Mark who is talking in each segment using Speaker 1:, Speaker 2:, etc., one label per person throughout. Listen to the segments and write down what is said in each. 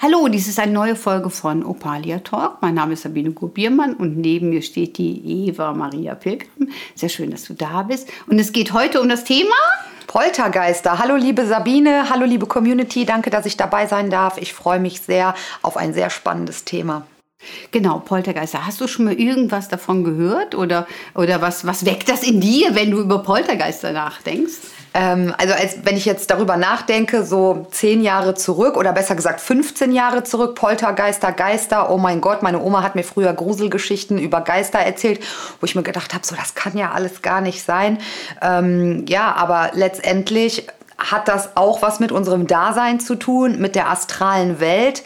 Speaker 1: Hallo, dies ist eine neue Folge von Opalia Talk. Mein Name ist Sabine Gubiermann und neben mir steht die Eva Maria Pilgrim. Sehr schön, dass du da bist. Und es geht heute um das Thema
Speaker 2: Poltergeister. Hallo liebe Sabine, hallo liebe Community, danke, dass ich dabei sein darf. Ich freue mich sehr auf ein sehr spannendes Thema.
Speaker 1: Genau, Poltergeister. Hast du schon mal irgendwas davon gehört oder, oder was, was weckt das in dir, wenn du über Poltergeister nachdenkst?
Speaker 2: Ähm, also als wenn ich jetzt darüber nachdenke, so zehn Jahre zurück oder besser gesagt 15 Jahre zurück, Poltergeister, Geister, oh mein Gott, meine Oma hat mir früher Gruselgeschichten über Geister erzählt, wo ich mir gedacht habe, so das kann ja alles gar nicht sein. Ähm, ja, aber letztendlich hat das auch was mit unserem Dasein zu tun, mit der astralen Welt.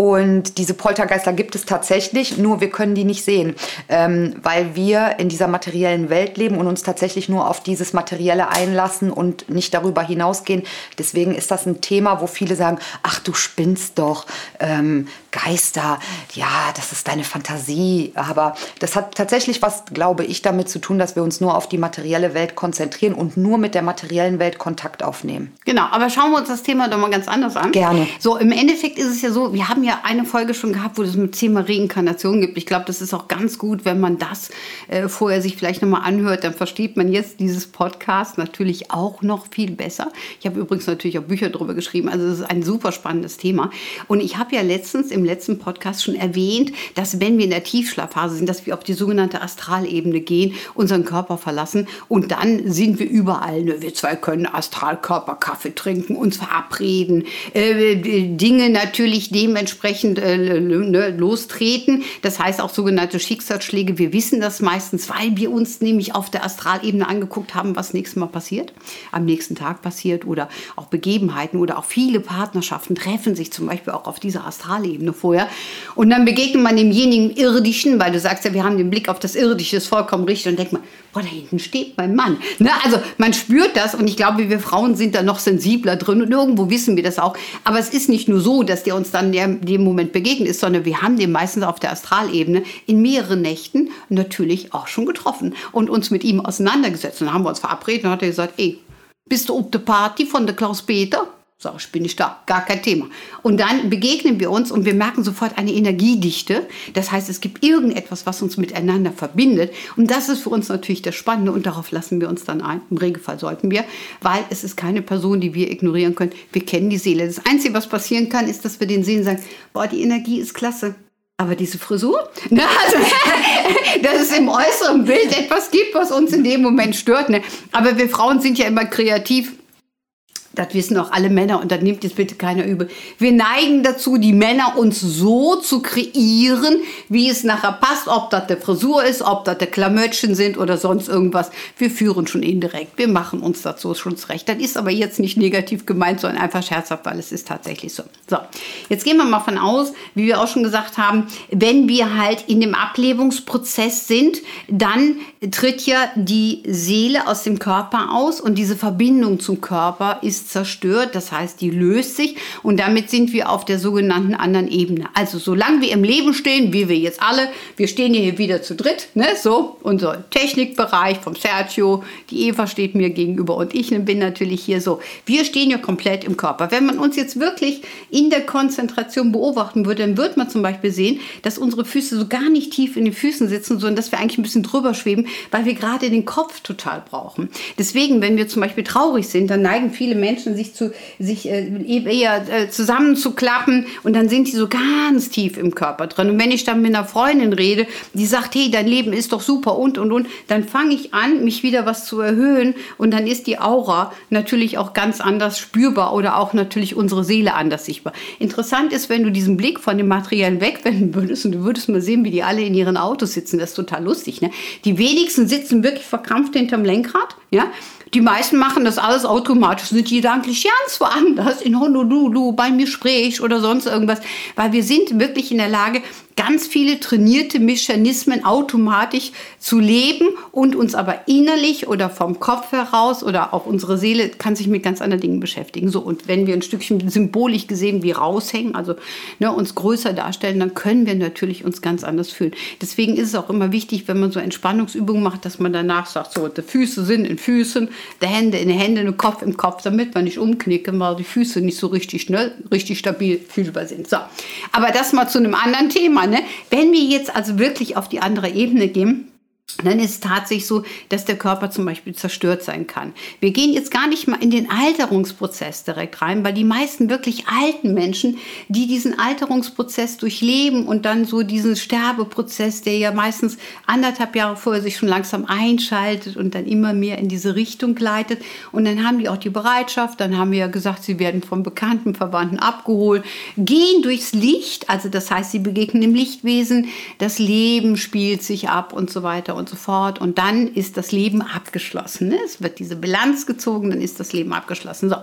Speaker 2: Und diese Poltergeister gibt es tatsächlich, nur wir können die nicht sehen, ähm, weil wir in dieser materiellen Welt leben und uns tatsächlich nur auf dieses Materielle einlassen und nicht darüber hinausgehen. Deswegen ist das ein Thema, wo viele sagen, ach du spinnst doch, ähm, Geister, ja, das ist deine Fantasie. Aber das hat tatsächlich was, glaube ich, damit zu tun, dass wir uns nur auf die materielle Welt konzentrieren und nur mit der materiellen Welt Kontakt aufnehmen.
Speaker 1: Genau, aber schauen wir uns das Thema doch mal ganz anders an.
Speaker 2: Gerne.
Speaker 1: So, im Endeffekt ist es ja so, wir haben ja ja eine Folge schon gehabt, wo es mit Thema Reinkarnation gibt. Ich glaube, das ist auch ganz gut, wenn man das äh, vorher sich vielleicht nochmal anhört. Dann versteht man jetzt dieses Podcast natürlich auch noch viel besser. Ich habe übrigens natürlich auch Bücher darüber geschrieben. Also es ist ein super spannendes Thema. Und ich habe ja letztens im letzten Podcast schon erwähnt, dass wenn wir in der Tiefschlafphase sind, dass wir auf die sogenannte Astralebene gehen, unseren Körper verlassen und dann sind wir überall. Ne? Wir zwei können Astralkörper Kaffee trinken, uns verabreden, äh, Dinge natürlich dementsprechend entsprechend äh, ne, lostreten. Das heißt auch sogenannte Schicksalsschläge. Wir wissen das meistens, weil wir uns nämlich auf der Astralebene angeguckt haben, was nächstes Mal passiert, am nächsten Tag passiert oder auch Begebenheiten oder auch viele Partnerschaften treffen sich zum Beispiel auch auf dieser Astralebene vorher. Und dann begegnet man demjenigen Irdischen, weil du sagst ja, wir haben den Blick auf das Irdische, ist vollkommen richtig und denkt man, boah, da hinten steht mein Mann. Ne? Also man spürt das und ich glaube, wir Frauen sind da noch sensibler drin und irgendwo wissen wir das auch. Aber es ist nicht nur so, dass der uns dann in dem Moment begegnet ist, sondern wir haben den meistens auf der Astralebene in mehreren Nächten natürlich auch schon getroffen und uns mit ihm auseinandergesetzt. Und dann haben wir uns verabredet und hat er gesagt, ey, bist du auf der Party von der Klaus Peter? Sag ich, bin ich da, gar kein Thema. Und dann begegnen wir uns und wir merken sofort eine Energiedichte. Das heißt, es gibt irgendetwas, was uns miteinander verbindet. Und das ist für uns natürlich das Spannende und darauf lassen wir uns dann ein. Im Regelfall sollten wir, weil es ist keine Person, die wir ignorieren können. Wir kennen die Seele. Das Einzige, was passieren kann, ist, dass wir den sehen und sagen, boah, die Energie ist klasse. Aber diese Frisur, ne? also, dass es im äußeren Bild etwas gibt, was uns in dem Moment stört. Ne? Aber wir Frauen sind ja immer kreativ das wissen auch alle Männer und das nimmt jetzt bitte keiner übel. Wir neigen dazu, die Männer uns so zu kreieren, wie es nachher passt, ob das der Frisur ist, ob das der Klamötchen sind oder sonst irgendwas. Wir führen schon indirekt. Wir machen uns dazu schon zurecht. Das ist aber jetzt nicht negativ gemeint, sondern einfach scherzhaft, weil es ist tatsächlich so. So, jetzt gehen wir mal von aus, wie wir auch schon gesagt haben, wenn wir halt in dem Ablebungsprozess sind, dann tritt ja die Seele aus dem Körper aus und diese Verbindung zum Körper ist ist zerstört, das heißt, die löst sich und damit sind wir auf der sogenannten anderen Ebene. Also solange wir im Leben stehen, wie wir jetzt alle, wir stehen hier wieder zu dritt, ne? so unser Technikbereich vom Sergio, die Eva steht mir gegenüber und ich bin natürlich hier so. Wir stehen ja komplett im Körper. Wenn man uns jetzt wirklich in der Konzentration beobachten würde, dann würde man zum Beispiel sehen, dass unsere Füße so gar nicht tief in den Füßen sitzen, sondern dass wir eigentlich ein bisschen drüber schweben, weil wir gerade den Kopf total brauchen. Deswegen, wenn wir zum Beispiel traurig sind, dann neigen viele Menschen Menschen sich, zu, sich äh, eher äh, zusammenzuklappen und dann sind die so ganz tief im Körper drin. Und wenn ich dann mit einer Freundin rede, die sagt, hey, dein Leben ist doch super und und und, dann fange ich an, mich wieder was zu erhöhen und dann ist die Aura natürlich auch ganz anders spürbar oder auch natürlich unsere Seele anders sichtbar. Interessant ist, wenn du diesen Blick von dem Materiellen wegwenden würdest und du würdest mal sehen, wie die alle in ihren Autos sitzen, das ist total lustig. Ne? Die wenigsten sitzen wirklich verkrampft hinterm Lenkrad, ja, die meisten machen das alles automatisch, sind gedanklich ganz woanders in Honolulu bei mir sprichst oder sonst irgendwas, weil wir sind wirklich in der Lage, ganz viele trainierte Mechanismen automatisch zu leben und uns aber innerlich oder vom Kopf heraus oder auch unsere Seele kann sich mit ganz anderen Dingen beschäftigen. So, und wenn wir ein Stückchen symbolisch gesehen wie raushängen, also ne, uns größer darstellen, dann können wir natürlich uns ganz anders fühlen. Deswegen ist es auch immer wichtig, wenn man so Entspannungsübungen macht, dass man danach sagt, so, die Füße sind in Füßen, die Hände in den Händen, der Kopf im Kopf, damit man nicht umknicken, weil die Füße nicht so richtig schnell, richtig stabil fühlbar sind. So. Aber das mal zu einem anderen Thema. Ne? Wenn wir jetzt also wirklich auf die andere Ebene gehen, dann ist es tatsächlich so, dass der Körper zum Beispiel zerstört sein kann. Wir gehen jetzt gar nicht mal in den Alterungsprozess direkt rein, weil die meisten wirklich alten Menschen, die diesen Alterungsprozess durchleben und dann so diesen Sterbeprozess, der ja meistens anderthalb Jahre vorher sich schon langsam einschaltet und dann immer mehr in diese Richtung gleitet. Und dann haben die auch die Bereitschaft, dann haben wir ja gesagt, sie werden von bekannten Verwandten abgeholt, gehen durchs Licht, also das heißt, sie begegnen dem Lichtwesen, das Leben spielt sich ab und so weiter und so fort. Und dann ist das Leben abgeschlossen. Ne? Es wird diese Bilanz gezogen, dann ist das Leben abgeschlossen. So.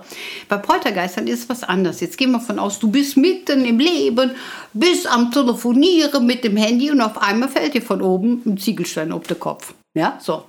Speaker 1: Bei Poltergeistern ist was anderes. Jetzt gehen wir von aus, du bist mitten im Leben, bist am Telefonieren mit dem Handy und auf einmal fällt dir von oben ein Ziegelstein auf den Kopf. Ja, so.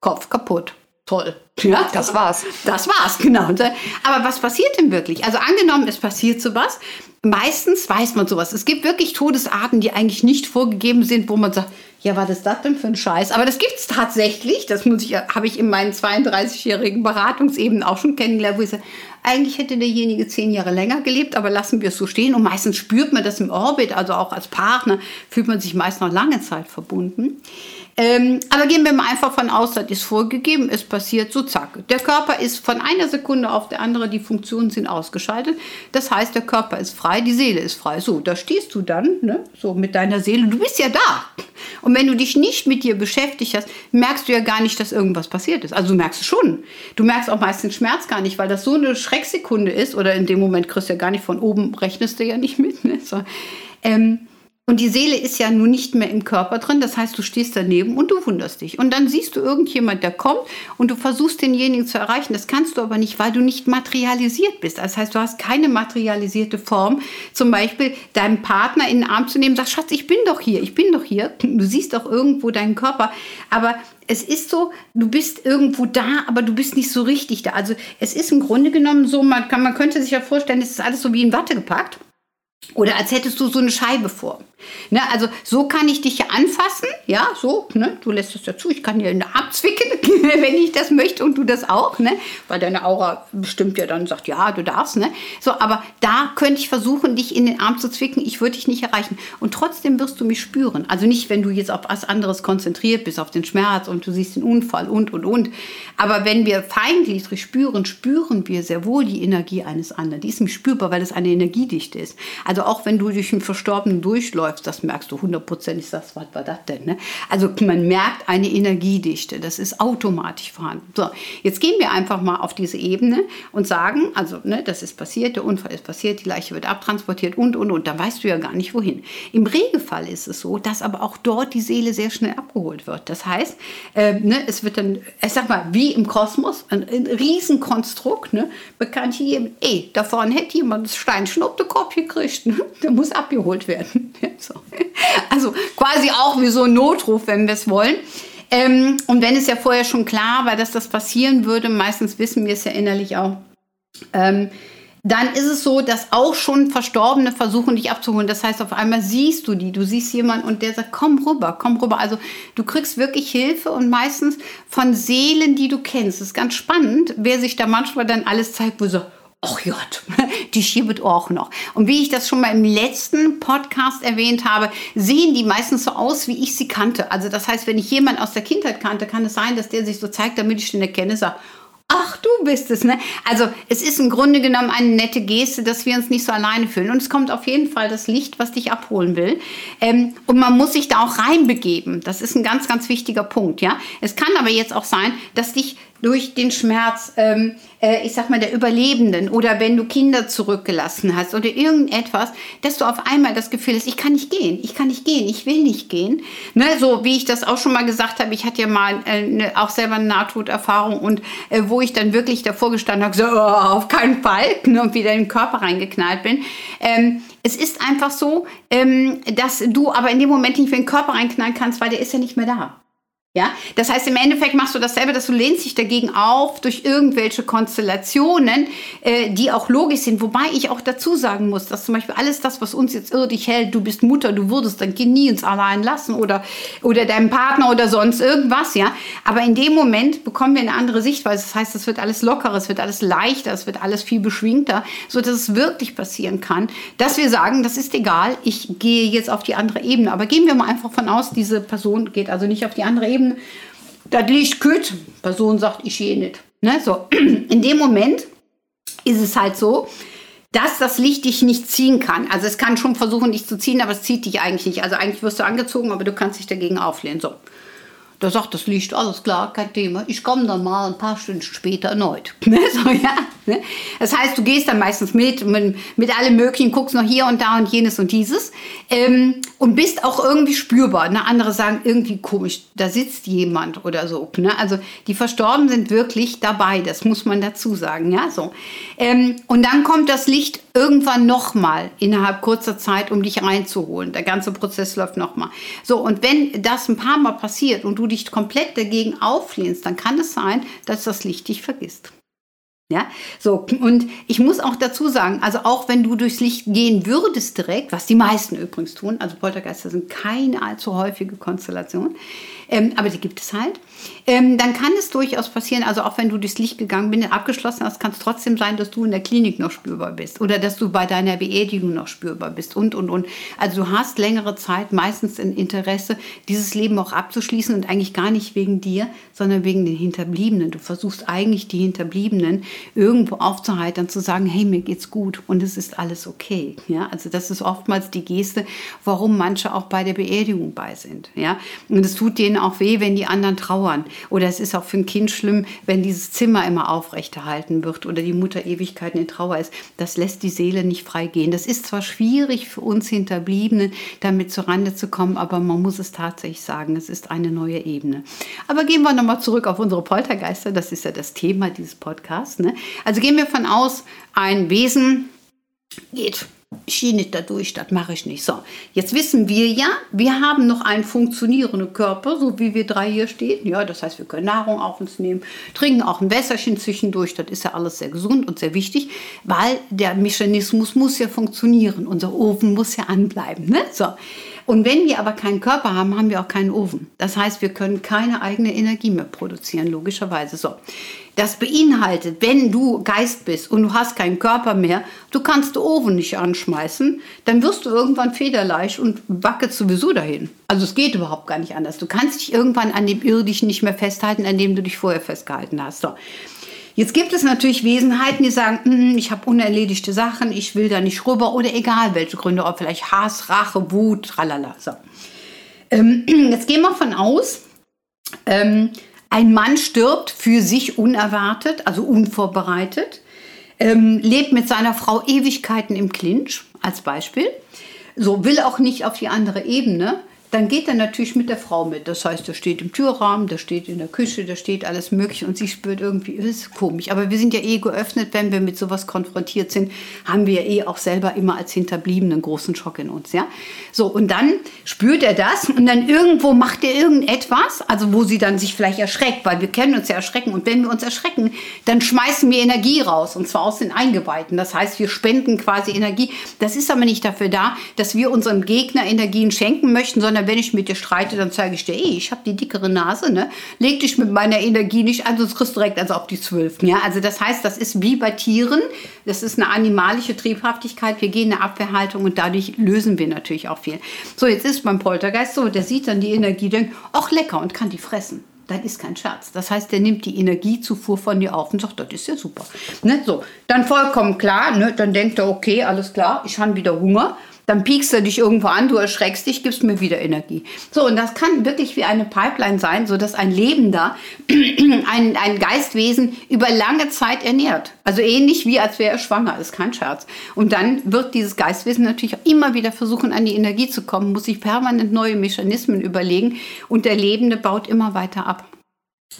Speaker 1: Kopf kaputt. Toll.
Speaker 2: Ja, das war's.
Speaker 1: Das war's, genau. Aber was passiert denn wirklich? Also angenommen, es passiert sowas. Meistens weiß man sowas. Es gibt wirklich Todesarten, die eigentlich nicht vorgegeben sind, wo man sagt, ja, was ist das denn für ein Scheiß? Aber das gibt es tatsächlich. Das muss ich, habe ich in meinen 32-jährigen Beratungsebenen auch schon kennengelernt, wo ich sage, eigentlich hätte derjenige zehn Jahre länger gelebt, aber lassen wir es so stehen. Und meistens spürt man das im Orbit, also auch als Partner fühlt man sich meist noch lange Zeit verbunden. Ähm, aber gehen wir mal einfach von aus, das ist vorgegeben, es passiert so zack. Der Körper ist von einer Sekunde auf der andere, die Funktionen sind ausgeschaltet. Das heißt, der Körper ist frei, die Seele ist frei. So, da stehst du dann, ne, so mit deiner Seele, du bist ja da. Und wenn du dich nicht mit dir beschäftigt hast, merkst du ja gar nicht, dass irgendwas passiert ist. Also du merkst es schon. Du merkst auch meistens Schmerz gar nicht, weil das so eine Schrecksekunde ist. Oder in dem Moment kriegst du ja gar nicht von oben, rechnest du ja nicht mit. Ne? So. Ähm, und die Seele ist ja nun nicht mehr im Körper drin. Das heißt, du stehst daneben und du wunderst dich. Und dann siehst du irgendjemand, der kommt und du versuchst denjenigen zu erreichen. Das kannst du aber nicht, weil du nicht materialisiert bist. Das heißt, du hast keine materialisierte Form. Zum Beispiel deinen Partner in den Arm zu nehmen, sagst, Schatz, ich bin doch hier, ich bin doch hier. Du siehst doch irgendwo deinen Körper. Aber es ist so, du bist irgendwo da, aber du bist nicht so richtig da. Also es ist im Grunde genommen so, man, kann, man könnte sich ja vorstellen, es ist alles so wie in Watte gepackt. Oder als hättest du so eine Scheibe vor. Ne, also so kann ich dich ja anfassen, ja, so, ne, du lässt es dazu, ich kann dir eine Arm zwicken, wenn ich das möchte und du das auch, ne, weil deine Aura bestimmt ja dann sagt, ja, du darfst, ne, so, aber da könnte ich versuchen, dich in den Arm zu zwicken, ich würde dich nicht erreichen. Und trotzdem wirst du mich spüren, also nicht, wenn du jetzt auf was anderes konzentriert bist, auf den Schmerz und du siehst den Unfall und, und, und, aber wenn wir feingliedrig spüren, spüren wir sehr wohl die Energie eines anderen, die ist nämlich spürbar, weil es eine Energiedichte ist, also auch wenn du durch einen Verstorbenen durchläufst, läufst, das merkst du hundertprozentig, sagst, was war das denn? Ne? Also man merkt eine Energiedichte, das ist automatisch vorhanden. So, jetzt gehen wir einfach mal auf diese Ebene und sagen, also ne, das ist passiert, der Unfall ist passiert, die Leiche wird abtransportiert und, und, und, da weißt du ja gar nicht wohin. Im Regelfall ist es so, dass aber auch dort die Seele sehr schnell abgeholt wird. Das heißt, äh, ne, es wird dann, ich sag mal, wie im Kosmos, ein, ein Riesenkonstrukt, ne, bekannt hier, ey, da vorne hätte jemand das Steinschnupptekopf gekriegt, ne? der muss abgeholt werden. So. Also quasi auch wie so ein Notruf, wenn wir es wollen. Ähm, und wenn es ja vorher schon klar war, dass das passieren würde, meistens wissen wir es ja innerlich auch, ähm, dann ist es so, dass auch schon Verstorbene versuchen, dich abzuholen. Das heißt, auf einmal siehst du die, du siehst jemanden und der sagt, komm rüber, komm rüber. Also du kriegst wirklich Hilfe und meistens von Seelen, die du kennst. Das ist ganz spannend, wer sich da manchmal dann alles zeigt, wo so, ach Gott, die schiebet auch noch. Und wie ich das schon mal im letzten Podcast erwähnt habe, sehen die meistens so aus, wie ich sie kannte. Also das heißt, wenn ich jemanden aus der Kindheit kannte, kann es sein, dass der sich so zeigt, damit ich den erkenne, sage, Ach, du bist es, ne? Also, es ist im Grunde genommen eine nette Geste, dass wir uns nicht so alleine fühlen. Und es kommt auf jeden Fall das Licht, was dich abholen will. Ähm, und man muss sich da auch reinbegeben. Das ist ein ganz, ganz wichtiger Punkt, ja? Es kann aber jetzt auch sein, dass dich durch den Schmerz, ähm, äh, ich sag mal, der Überlebenden oder wenn du Kinder zurückgelassen hast oder irgendetwas, dass du auf einmal das Gefühl hast, ich kann nicht gehen, ich kann nicht gehen, ich will nicht gehen. Ne, so wie ich das auch schon mal gesagt habe, ich hatte ja mal äh, ne, auch selber eine Nahtoderfahrung und äh, wo ich dann wirklich davor gestanden habe, so, oh, auf keinen Fall, ne, und wieder in den Körper reingeknallt bin. Ähm, es ist einfach so, ähm, dass du aber in dem Moment nicht in den Körper reinknallen kannst, weil der ist ja nicht mehr da. Ja, das heißt, im Endeffekt machst du dasselbe, dass du lehnst dich dagegen auf durch irgendwelche Konstellationen, äh, die auch logisch sind. Wobei ich auch dazu sagen muss, dass zum Beispiel alles das, was uns jetzt irdisch hält, du bist Mutter, du würdest dein Kind nie ins Allein lassen oder, oder deinem Partner oder sonst irgendwas, ja. Aber in dem Moment bekommen wir eine andere Sichtweise. Das heißt, es wird alles lockerer, es wird alles leichter, es wird alles viel beschwingter, so dass es wirklich passieren kann, dass wir sagen, das ist egal, ich gehe jetzt auf die andere Ebene. Aber gehen wir mal einfach von aus, diese Person geht also nicht auf die andere Ebene Leben, das Licht kütt. Person sagt, ich gehe nicht. Ne? So. In dem Moment ist es halt so, dass das Licht dich nicht ziehen kann. Also es kann schon versuchen, dich zu ziehen, aber es zieht dich eigentlich nicht. Also eigentlich wirst du angezogen, aber du kannst dich dagegen auflehnen. So. Da sagt das Licht, alles klar, kein Thema. Ich komme dann mal ein paar Stunden später erneut. Ne? So, ja, ne? Das heißt, du gehst dann meistens mit, mit, mit allem Möglichen, guckst noch hier und da und jenes und dieses ähm, und bist auch irgendwie spürbar. Ne? Andere sagen, irgendwie komisch, da sitzt jemand oder so. Ne? Also die Verstorbenen sind wirklich dabei, das muss man dazu sagen. Ja? So. Ähm, und dann kommt das Licht irgendwann nochmal innerhalb kurzer Zeit, um dich reinzuholen. Der ganze Prozess läuft nochmal. So, und wenn das ein paar Mal passiert und du dich komplett dagegen auflehnst, dann kann es sein, dass das Licht dich vergisst. Ja, so, und ich muss auch dazu sagen, also auch wenn du durchs Licht gehen würdest direkt, was die meisten übrigens tun, also Poltergeister sind keine allzu häufige Konstellation, ähm, aber die gibt es halt, ähm, dann kann es durchaus passieren, also auch wenn du durchs Licht gegangen bist, abgeschlossen hast, kann es trotzdem sein, dass du in der Klinik noch spürbar bist oder dass du bei deiner Beerdigung noch spürbar bist und, und, und. Also du hast längere Zeit meistens ein Interesse, dieses Leben auch abzuschließen und eigentlich gar nicht wegen dir, sondern wegen den Hinterbliebenen. Du versuchst eigentlich die Hinterbliebenen irgendwo aufzuheitern, zu sagen, hey, mir geht's gut und es ist alles okay. Ja, also das ist oftmals die Geste, warum manche auch bei der Beerdigung bei sind. Ja, und es tut denen auch weh, wenn die anderen trauern. Oder es ist auch für ein Kind schlimm, wenn dieses Zimmer immer aufrechterhalten wird oder die Mutter Ewigkeiten in Trauer ist. Das lässt die Seele nicht freigehen. Das ist zwar schwierig für uns Hinterbliebenen, damit zurande zu kommen, aber man muss es tatsächlich sagen, es ist eine neue Ebene. Aber gehen wir nochmal zurück auf unsere Poltergeister. Das ist ja das Thema dieses Podcasts. Ne? Also gehen wir von aus, ein Wesen geht nicht dadurch, das mache ich nicht. So, jetzt wissen wir ja, wir haben noch einen funktionierenden Körper, so wie wir drei hier stehen. Ja, das heißt, wir können Nahrung auf uns nehmen, trinken auch ein Wässerchen zwischendurch. Das ist ja alles sehr gesund und sehr wichtig, weil der Mechanismus muss ja funktionieren. Unser Ofen muss ja anbleiben. Ne? So. Und wenn wir aber keinen Körper haben, haben wir auch keinen Ofen. Das heißt, wir können keine eigene Energie mehr produzieren, logischerweise. So. Das beinhaltet, wenn du Geist bist und du hast keinen Körper mehr, du kannst den Ofen nicht anschmeißen, dann wirst du irgendwann federleicht und wackelst sowieso dahin. Also es geht überhaupt gar nicht anders. Du kannst dich irgendwann an dem Irdischen nicht mehr festhalten, an dem du dich vorher festgehalten hast. So. Jetzt gibt es natürlich Wesenheiten, die sagen, mm, ich habe unerledigte Sachen, ich will da nicht rüber oder egal welche Gründe, ob vielleicht Hass, Rache, Wut, tralala. So. Ähm, jetzt gehen wir von aus, ähm, ein Mann stirbt für sich unerwartet, also unvorbereitet, ähm, lebt mit seiner Frau Ewigkeiten im Clinch, als Beispiel. So will auch nicht auf die andere Ebene dann geht er natürlich mit der Frau mit. Das heißt, er steht im Türrahmen, der steht in der Küche, da steht alles Mögliche und sie spürt irgendwie, das ist komisch. Aber wir sind ja eh geöffnet, wenn wir mit sowas konfrontiert sind, haben wir ja eh auch selber immer als Hinterbliebenen großen Schock in uns. Ja? So, und dann spürt er das und dann irgendwo macht er irgendetwas, also wo sie dann sich vielleicht erschreckt, weil wir kennen uns ja erschrecken. Und wenn wir uns erschrecken, dann schmeißen wir Energie raus und zwar aus den Eingeweihten. Das heißt, wir spenden quasi Energie. Das ist aber nicht dafür da, dass wir unserem Gegner Energien schenken möchten, sondern wenn ich mit dir streite, dann zeige ich dir, ey, ich habe die dickere Nase, ne? Leg dich mit meiner Energie nicht an, sonst kriegst du direkt also auf die zwölf. Ja? Also das heißt, das ist wie bei Tieren, das ist eine animalische Triebhaftigkeit, wir gehen in eine Abwehrhaltung und dadurch lösen wir natürlich auch viel. So, jetzt ist beim Poltergeist so, der sieht dann die Energie, denkt, ach lecker und kann die fressen das ist kein Scherz. Das heißt, der nimmt die Energiezufuhr von dir auf und sagt, das ist ja super. Ne? So, dann vollkommen klar, ne? dann denkt er, okay, alles klar, ich habe wieder Hunger dann piekst du dich irgendwo an, du erschreckst dich, gibst mir wieder Energie. So, und das kann wirklich wie eine Pipeline sein, sodass ein Lebender, ein, ein Geistwesen über lange Zeit ernährt. Also ähnlich wie als wäre er schwanger, ist kein Scherz. Und dann wird dieses Geistwesen natürlich immer wieder versuchen, an die Energie zu kommen, muss sich permanent neue Mechanismen überlegen und der Lebende baut immer weiter ab.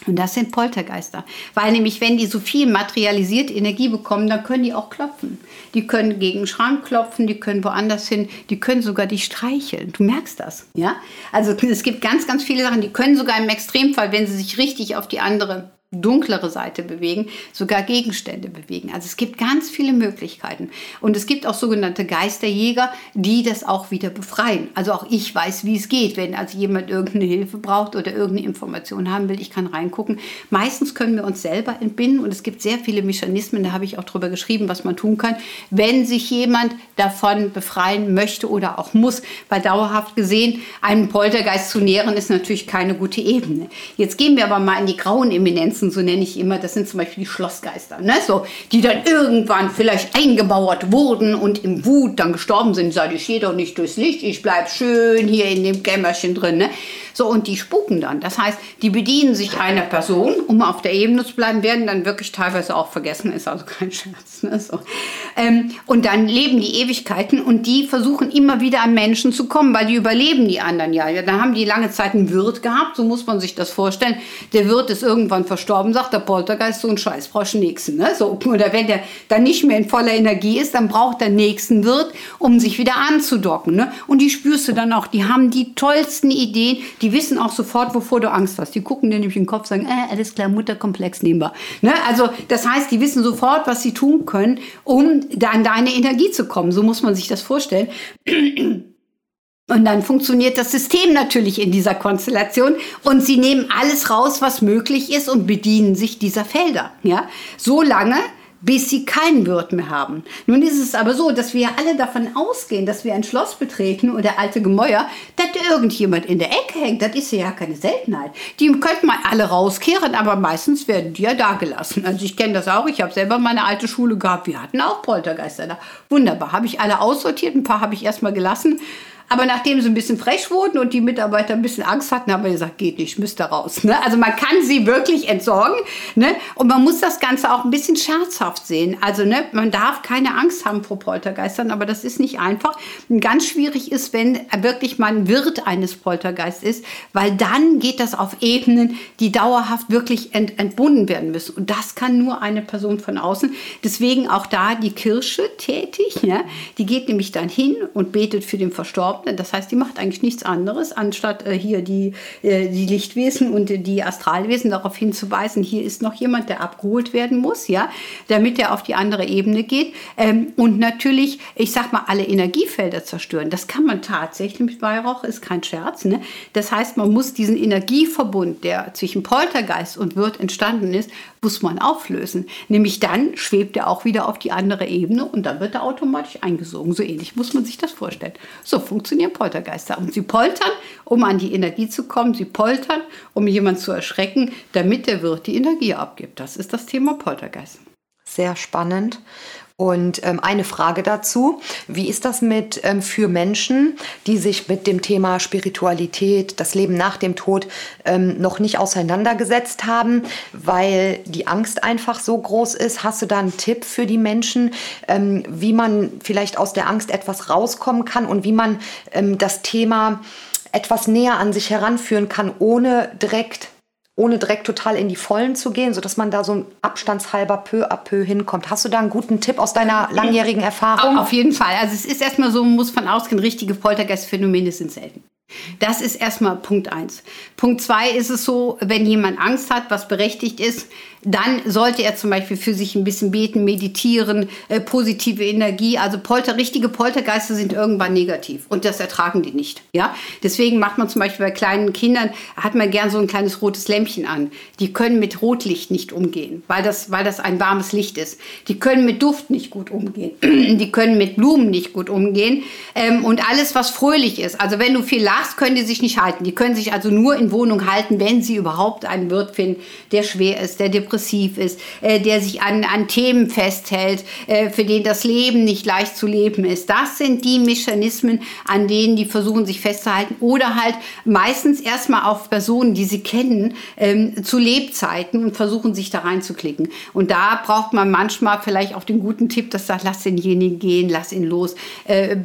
Speaker 1: Und das sind Poltergeister. Weil nämlich, wenn die so viel materialisiert Energie bekommen, dann können die auch klopfen. Die können gegen den Schrank klopfen, die können woanders hin, die können sogar dich streicheln. Du merkst das, ja? Also es gibt ganz, ganz viele Sachen, die können sogar im Extremfall, wenn sie sich richtig auf die andere dunklere Seite bewegen, sogar Gegenstände bewegen. Also es gibt ganz viele Möglichkeiten. Und es gibt auch sogenannte Geisterjäger, die das auch wieder befreien. Also auch ich weiß, wie es geht, wenn also jemand irgendeine Hilfe braucht oder irgendeine Information haben will, ich kann reingucken. Meistens können wir uns selber entbinden und es gibt sehr viele Mechanismen, da habe ich auch drüber geschrieben, was man tun kann, wenn sich jemand davon befreien möchte oder auch muss. Weil dauerhaft gesehen, einen Poltergeist zu nähren, ist natürlich keine gute Ebene. Jetzt gehen wir aber mal in die grauen Eminenzen Geistergeißen, so nenne ich immer, das sind zum Beispiel die Schlossgeister, ne? so, die dann irgendwann vielleicht eingebauert wurden und im Wut dann gestorben sind. Sag ich, gehe doch nicht durchs Licht, ich bleibe schön hier in dem Kämmerchen drin. Ne? So, und die spuken dann. Das heißt, die bedienen sich einer Person, um auf der Ebene zu bleiben, werden dann wirklich teilweise auch vergessen, ist also kein Scherz. Ne? So. Ähm, und dann leben die Ewigkeiten und die versuchen immer wieder an Menschen zu kommen, weil die überleben die anderen ja. ja dann haben die lange Zeit einen Wirt gehabt, so muss man sich das vorstellen. Der Wirt ist irgendwann verstorben, sagt der Poltergeist, so ein Scheiß, brauchst du nächsten. Ne? So, oder wenn der dann nicht mehr in voller Energie ist, dann braucht der nächsten Wirt, um sich wieder anzudocken. Ne? Und die spürst du dann auch, die haben die tollsten Ideen, die die wissen auch sofort, wovor du Angst hast. Die gucken dir nämlich in den Kopf sagen, äh, alles klar, Mutterkomplex nehmen wir. Ne? Also das heißt, die wissen sofort, was sie tun können, um an deine Energie zu kommen. So muss man sich das vorstellen. Und dann funktioniert das System natürlich in dieser Konstellation und sie nehmen alles raus, was möglich ist und bedienen sich dieser Felder. Ja, so lange, bis sie keinen Wirt mehr haben. Nun ist es aber so, dass wir alle davon ausgehen, dass wir ein Schloss betreten oder alte Gemäuer, dass irgendjemand in der Ecke hängt. Das ist ja keine Seltenheit. Die könnten mal alle rauskehren, aber meistens werden die ja da gelassen. Also ich kenne das auch. Ich habe selber meine alte Schule gehabt. Wir hatten auch Poltergeister da. Wunderbar. Habe ich alle aussortiert. Ein paar habe ich erstmal gelassen. Aber nachdem sie ein bisschen frech wurden und die Mitarbeiter ein bisschen Angst hatten, haben wir gesagt, geht nicht, müsst ihr raus. Ne? Also man kann sie wirklich entsorgen. Ne? Und man muss das Ganze auch ein bisschen scherzhaft sehen. Also ne, man darf keine Angst haben vor Poltergeistern, aber das ist nicht einfach. Und ganz schwierig ist, wenn wirklich man Wirt eines Poltergeists ist, weil dann geht das auf Ebenen, die dauerhaft wirklich ent entbunden werden müssen. Und das kann nur eine Person von außen. Deswegen auch da die Kirche tätig. Ja? Die geht nämlich dann hin und betet für den Verstorbenen behaupten. Das heißt, die macht eigentlich nichts anderes, anstatt äh, hier die, äh, die Lichtwesen und die Astralwesen darauf hinzuweisen, hier ist noch jemand, der abgeholt werden muss, ja, damit er auf die andere Ebene geht. Ähm, und natürlich, ich sag mal, alle Energiefelder zerstören. Das kann man tatsächlich mit Weihrauch, ist kein Scherz. Ne? Das heißt, man muss diesen Energieverbund, der zwischen Poltergeist und Wirt entstanden ist, muss man auflösen. Nämlich dann schwebt er auch wieder auf die andere Ebene und dann wird er automatisch eingesogen. So ähnlich muss man sich das vorstellen. So funktionieren Poltergeister. Und sie poltern, um an die Energie zu kommen. Sie poltern, um jemanden zu erschrecken, damit der Wirt die Energie abgibt. Das ist das Thema Poltergeist.
Speaker 2: Sehr spannend. Und ähm, eine Frage dazu, wie ist das mit ähm, für Menschen, die sich mit dem Thema Spiritualität, das Leben nach dem Tod ähm, noch nicht auseinandergesetzt haben, weil die Angst einfach so groß ist? Hast du da einen Tipp für die Menschen, ähm, wie man vielleicht aus der Angst etwas rauskommen kann und wie man ähm, das Thema etwas näher an sich heranführen kann, ohne direkt ohne direkt total in die Vollen zu gehen, sodass man da so abstandshalber peu à peu hinkommt. Hast du da einen guten Tipp aus deiner langjährigen Erfahrung?
Speaker 1: Auf jeden Fall. Also es ist erstmal so, man muss von ausgehen, richtige Poltergeist-Phänomene sind selten. Das ist erstmal Punkt eins. Punkt zwei ist es so, wenn jemand Angst hat, was berechtigt ist, dann sollte er zum Beispiel für sich ein bisschen beten, meditieren, äh, positive Energie. Also Polter, richtige Poltergeister sind irgendwann negativ und das ertragen die nicht. Ja, deswegen macht man zum Beispiel bei kleinen Kindern hat man gern so ein kleines rotes Lämpchen an. Die können mit Rotlicht nicht umgehen, weil das, weil das ein warmes Licht ist. Die können mit Duft nicht gut umgehen. Die können mit Blumen nicht gut umgehen ähm, und alles, was fröhlich ist. Also wenn du viel lachst, können die sich nicht halten. Die können sich also nur in Wohnung halten, wenn sie überhaupt einen Wirt finden, der schwer ist, der depressiv depressiv ist, äh, der sich an, an Themen festhält, äh, für den das Leben nicht leicht zu leben ist. Das sind die Mechanismen, an denen die versuchen, sich festzuhalten oder halt meistens erstmal auf Personen, die sie kennen, ähm, zu Lebzeiten und versuchen, sich da reinzuklicken. Und da braucht man manchmal vielleicht auch den guten Tipp, dass sagt, lass denjenigen gehen, lass ihn los, äh,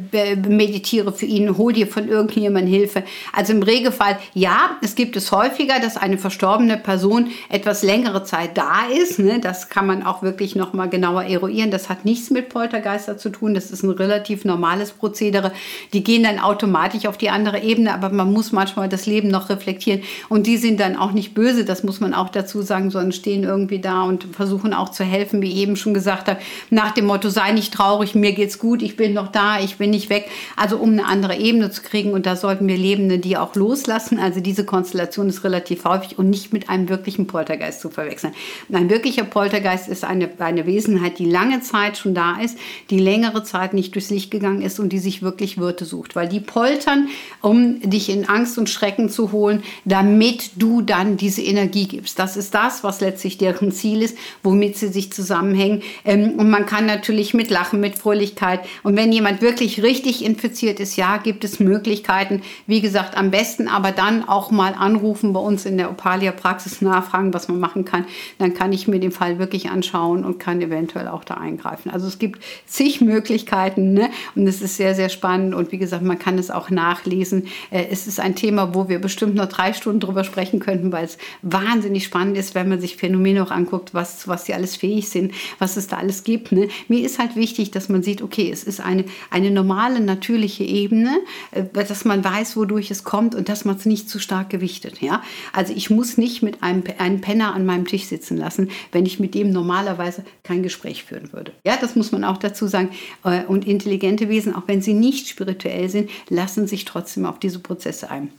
Speaker 1: meditiere für ihn, hol dir von irgendjemandem Hilfe. Also im Regelfall, ja, es gibt es häufiger, dass eine verstorbene Person etwas längere Zeit da ist. Ne? Das kann man auch wirklich nochmal genauer eruieren. Das hat nichts mit Poltergeister zu tun. Das ist ein relativ normales Prozedere. Die gehen dann automatisch auf die andere Ebene, aber man muss manchmal das Leben noch reflektieren. Und die sind dann auch nicht böse, das muss man auch dazu sagen, sondern stehen irgendwie da und versuchen auch zu helfen, wie ich eben schon gesagt habe, nach dem Motto, sei nicht traurig, mir geht's gut, ich bin noch da, ich bin nicht weg. Also um eine andere Ebene zu kriegen und da sollten wir Lebende die auch loslassen. Also diese Konstellation ist relativ häufig und nicht mit einem wirklichen Poltergeist zu verwechseln. Ein wirklicher Poltergeist ist eine, eine Wesenheit, die lange Zeit schon da ist, die längere Zeit nicht durchs Licht gegangen ist und die sich wirklich Wirte sucht. Weil die poltern, um dich in Angst und Schrecken zu holen, damit du dann diese Energie gibst. Das ist das, was letztlich deren Ziel ist, womit sie sich zusammenhängen. Ähm, und man kann natürlich mit Lachen, mit Fröhlichkeit. Und wenn jemand wirklich richtig infiziert ist, ja, gibt es Möglichkeiten. Wie gesagt, am besten aber dann auch mal anrufen bei uns in der Opalia-Praxis nachfragen, was man machen kann. Dann kann ich mir den Fall wirklich anschauen und kann eventuell auch da eingreifen. Also es gibt zig Möglichkeiten ne? und es ist sehr, sehr spannend. Und wie gesagt, man kann es auch nachlesen. Äh, es ist ein Thema, wo wir bestimmt noch drei Stunden drüber sprechen könnten, weil es wahnsinnig spannend ist, wenn man sich Phänomene auch anguckt, was, was sie alles fähig sind, was es da alles gibt. Ne? Mir ist halt wichtig, dass man sieht, okay, es ist eine, eine normale, natürliche Ebene, äh, dass man weiß, wodurch es kommt und dass man es nicht zu stark gewichtet. Ja? Also ich muss nicht mit einem, einem Penner an meinem Tisch sitzen lassen, wenn ich mit dem normalerweise kein Gespräch führen würde. Ja, das muss man auch dazu sagen. Äh, und intelligente Wesen, auch wenn sie nicht spirituell sind, lassen sich trotzdem auf diese Prozesse ein.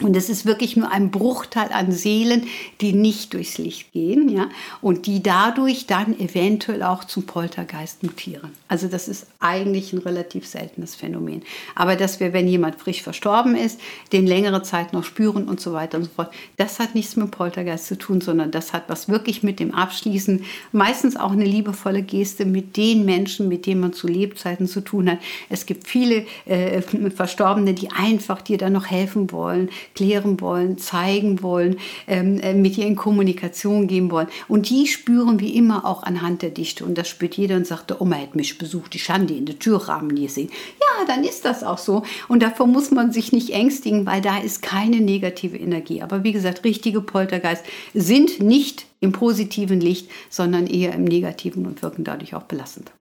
Speaker 1: Und es ist wirklich nur ein Bruchteil an Seelen, die nicht durchs Licht gehen, ja, und die dadurch dann eventuell auch zum Poltergeist mutieren. Also das ist eigentlich ein relativ seltenes Phänomen. Aber dass wir, wenn jemand frisch verstorben ist, den längere Zeit noch spüren und so weiter und so fort, das hat nichts mit Poltergeist zu tun, sondern das hat was wirklich mit dem Abschließen, meistens auch eine liebevolle Geste mit den Menschen, mit denen man zu Lebzeiten zu tun hat. Es gibt viele äh, Verstorbene, die einfach dir dann noch helfen wollen klären wollen, zeigen wollen, ähm, äh, mit ihr in Kommunikation gehen wollen. Und die spüren wie immer auch anhand der Dichte. Und das spürt jeder und sagt, Oma hat mich besucht, die Schande in der Türrahmen gesehen. Ja, dann ist das auch so. Und davor muss man sich nicht ängstigen, weil da ist keine negative Energie. Aber wie gesagt, richtige Poltergeist sind nicht im positiven Licht, sondern eher im negativen und wirken dadurch auch belastend.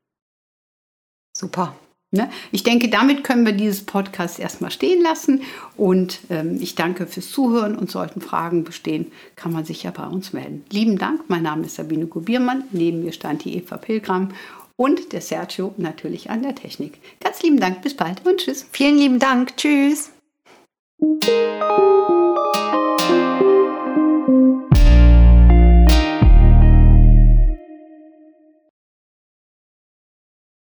Speaker 2: Super.
Speaker 1: Ne? Ich denke, damit können wir dieses Podcast erstmal stehen lassen und ähm, ich danke fürs Zuhören und sollten Fragen bestehen, kann man sich ja bei uns melden. Lieben Dank, mein Name ist Sabine Gubiermann, neben mir stand die Eva Pilgram und der Sergio natürlich an der Technik. Ganz lieben Dank, bis bald und tschüss.
Speaker 2: Vielen lieben Dank, tschüss.